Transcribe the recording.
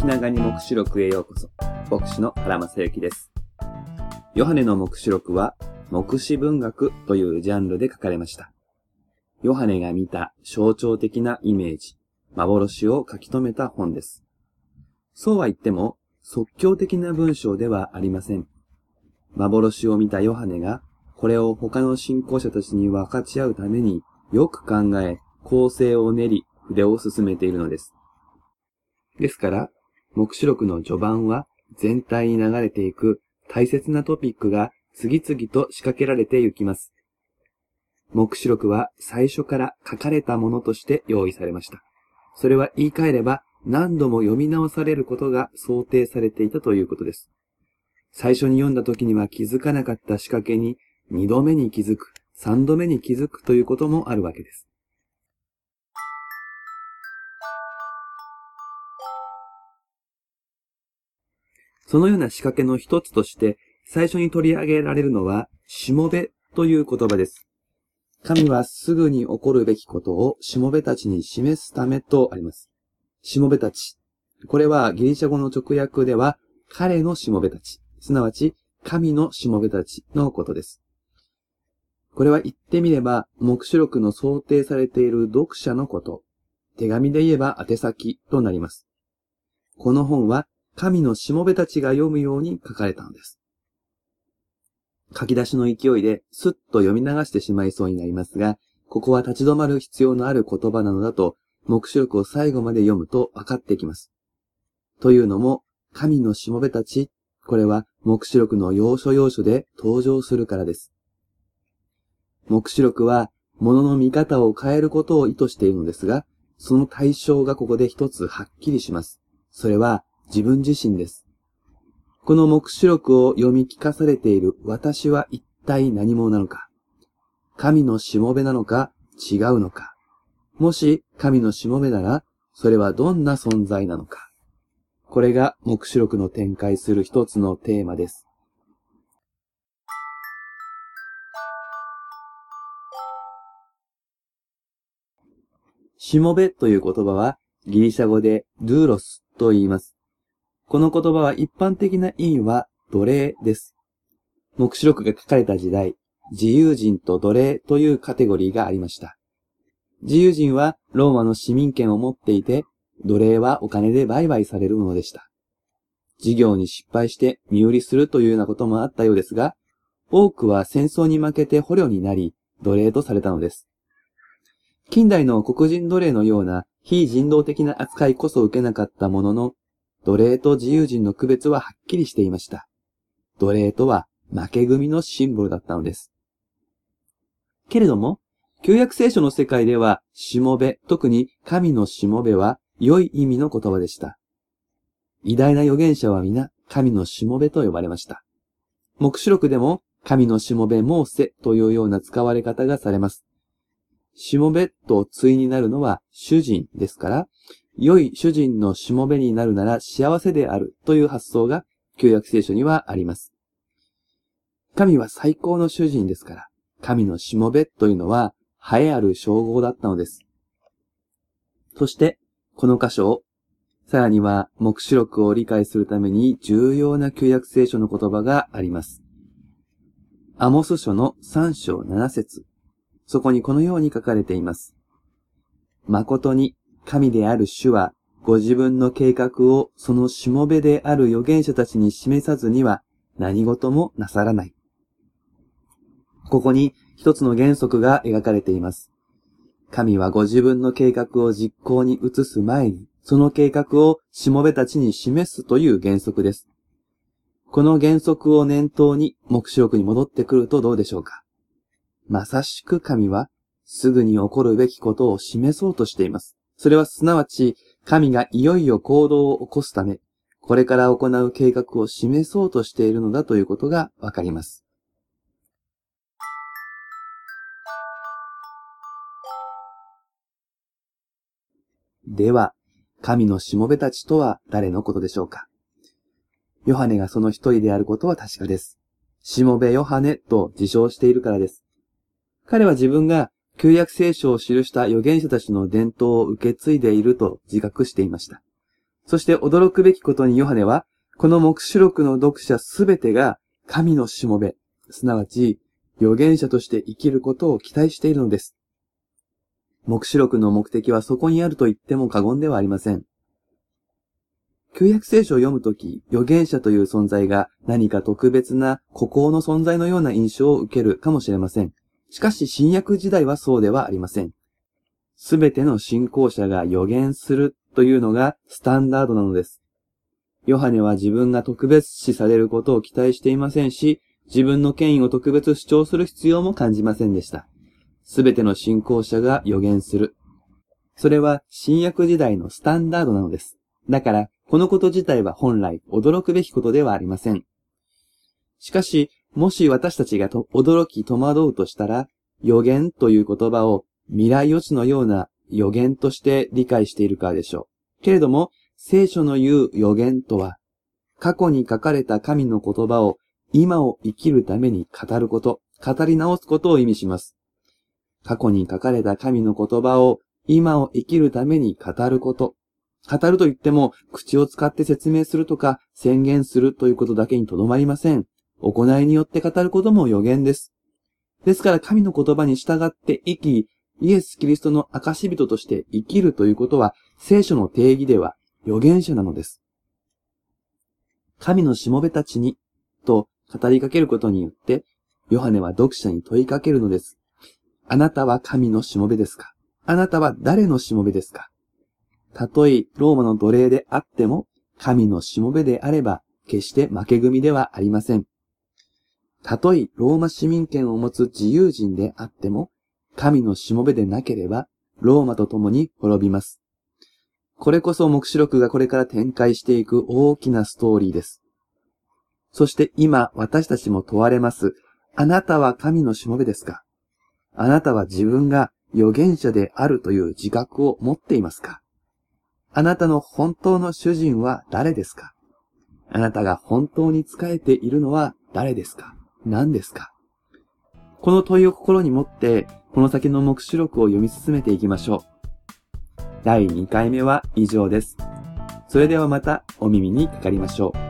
気長に目視録へようこそ。牧師の原正幸です。ヨハネの目視録は、目視文学というジャンルで書かれました。ヨハネが見た象徴的なイメージ、幻を書き留めた本です。そうは言っても、即興的な文章ではありません。幻を見たヨハネが、これを他の信仰者たちに分かち合うために、よく考え、構成を練り、筆を進めているのです。ですから、目視録の序盤は全体に流れていく大切なトピックが次々と仕掛けられていきます。目視録は最初から書かれたものとして用意されました。それは言い換えれば何度も読み直されることが想定されていたということです。最初に読んだ時には気づかなかった仕掛けに二度目に気づく、三度目に気づくということもあるわけです。そのような仕掛けの一つとして、最初に取り上げられるのは、しもべという言葉です。神はすぐに起こるべきことをしもべたちに示すためとあります。しもべたち。これはギリシャ語の直訳では、彼のしもべたち、すなわち神のしもべたちのことです。これは言ってみれば、目視録の想定されている読者のこと、手紙で言えば宛先となります。この本は神のしもべたちが読むように書かれたのです。書き出しの勢いでスッと読み流してしまいそうになりますが、ここは立ち止まる必要のある言葉なのだと、目視録を最後まで読むと分かってきます。というのも、神のしもべたち、これは目視録の要所要所で登場するからです。目視録は、物の見方を変えることを意図しているのですが、その対象がここで一つはっきりします。それは、自分自身です。この目視録を読み聞かされている私は一体何者なのか神のしもべなのか違うのかもし神のしもべなら、それはどんな存在なのかこれが目視録の展開する一つのテーマです。しもべという言葉はギリシャ語でドゥーロスと言います。この言葉は一般的な意味は奴隷です。目視録が書かれた時代、自由人と奴隷というカテゴリーがありました。自由人はローマの市民権を持っていて、奴隷はお金で売買されるものでした。事業に失敗して身売りするというようなこともあったようですが、多くは戦争に負けて捕虜になり、奴隷とされたのです。近代の黒人奴隷のような非人道的な扱いこそ受けなかったものの、奴隷と自由人の区別ははっきりしていました。奴隷とは負け組のシンボルだったのです。けれども、旧約聖書の世界では、しもべ、特に神のしもべは良い意味の言葉でした。偉大な預言者は皆神のしもべと呼ばれました。目視録でも神のしもべモーセというような使われ方がされます。しもべと対になるのは主人ですから、良い主人のしもべになるなら幸せであるという発想が旧約聖書にはあります。神は最高の主人ですから、神のしもべというのは栄えある称号だったのです。そして、この箇所を、さらには目視録を理解するために重要な旧約聖書の言葉があります。アモス書の3章7節そこにこのように書かれています。誠に神である主は、ご自分の計画をそのしもべである預言者たちに示さずには何事もなさらない。ここに一つの原則が描かれています。神はご自分の計画を実行に移す前に、その計画をしもべたちに示すという原則です。この原則を念頭に目視録に戻ってくるとどうでしょうかまさしく神は、すぐに起こるべきことを示そうとしています。それはすなわち、神がいよいよ行動を起こすため、これから行う計画を示そうとしているのだということがわかります。では、神のしもべたちとは誰のことでしょうか？ヨハネがその一人であることは確かです。しもべヨハネと自称しているからです。彼は自分が旧約聖書を記した預言者たちの伝統を受け継いでいると自覚していました。そして驚くべきことにヨハネは、この目視録の読者すべてが神のしもべ、すなわち預言者として生きることを期待しているのです。目視録の目的はそこにあると言っても過言ではありません。旧約聖書を読むとき、預言者という存在が何か特別な孤高の存在のような印象を受けるかもしれません。しかし新約時代はそうではありません。すべての信仰者が予言するというのがスタンダードなのです。ヨハネは自分が特別視されることを期待していませんし、自分の権威を特別主張する必要も感じませんでした。すべての信仰者が予言する。それは新約時代のスタンダードなのです。だから、このこと自体は本来驚くべきことではありません。しかし、もし私たちがと驚き戸惑うとしたら、予言という言葉を未来予知のような予言として理解しているからでしょう。けれども、聖書の言う予言とは、過去に書かれた神の言葉を今を生きるために語ること、語り直すことを意味します。過去に書かれた神の言葉を今を生きるために語ること。語ると言っても、口を使って説明するとか宣言するということだけにとどまりません。行いによって語ることも予言です。ですから神の言葉に従って生き、イエス・キリストの証人として生きるということは、聖書の定義では預言者なのです。神のしもべたちに、と語りかけることによって、ヨハネは読者に問いかけるのです。あなたは神のしもべですか？あなたは誰のしもべですか？たとえローマの奴隷であっても、神のしもべであれば、決して負け組ではありません。たとえローマ市民権を持つ自由人であっても、神のしもべでなければ、ローマと共に滅びます。これこそ目視録がこれから展開していく大きなストーリーです。そして今私たちも問われます。あなたは神のしもべですか？あなたは自分が預言者であるという自覚を持っていますか？あなたの本当の主人は誰ですか？あなたが本当に仕えているのは誰ですか？何ですか？この問いを心に持って、この先の目視録を読み進めていきましょう。第2回目は以上です。それではまたお耳にかかりましょう。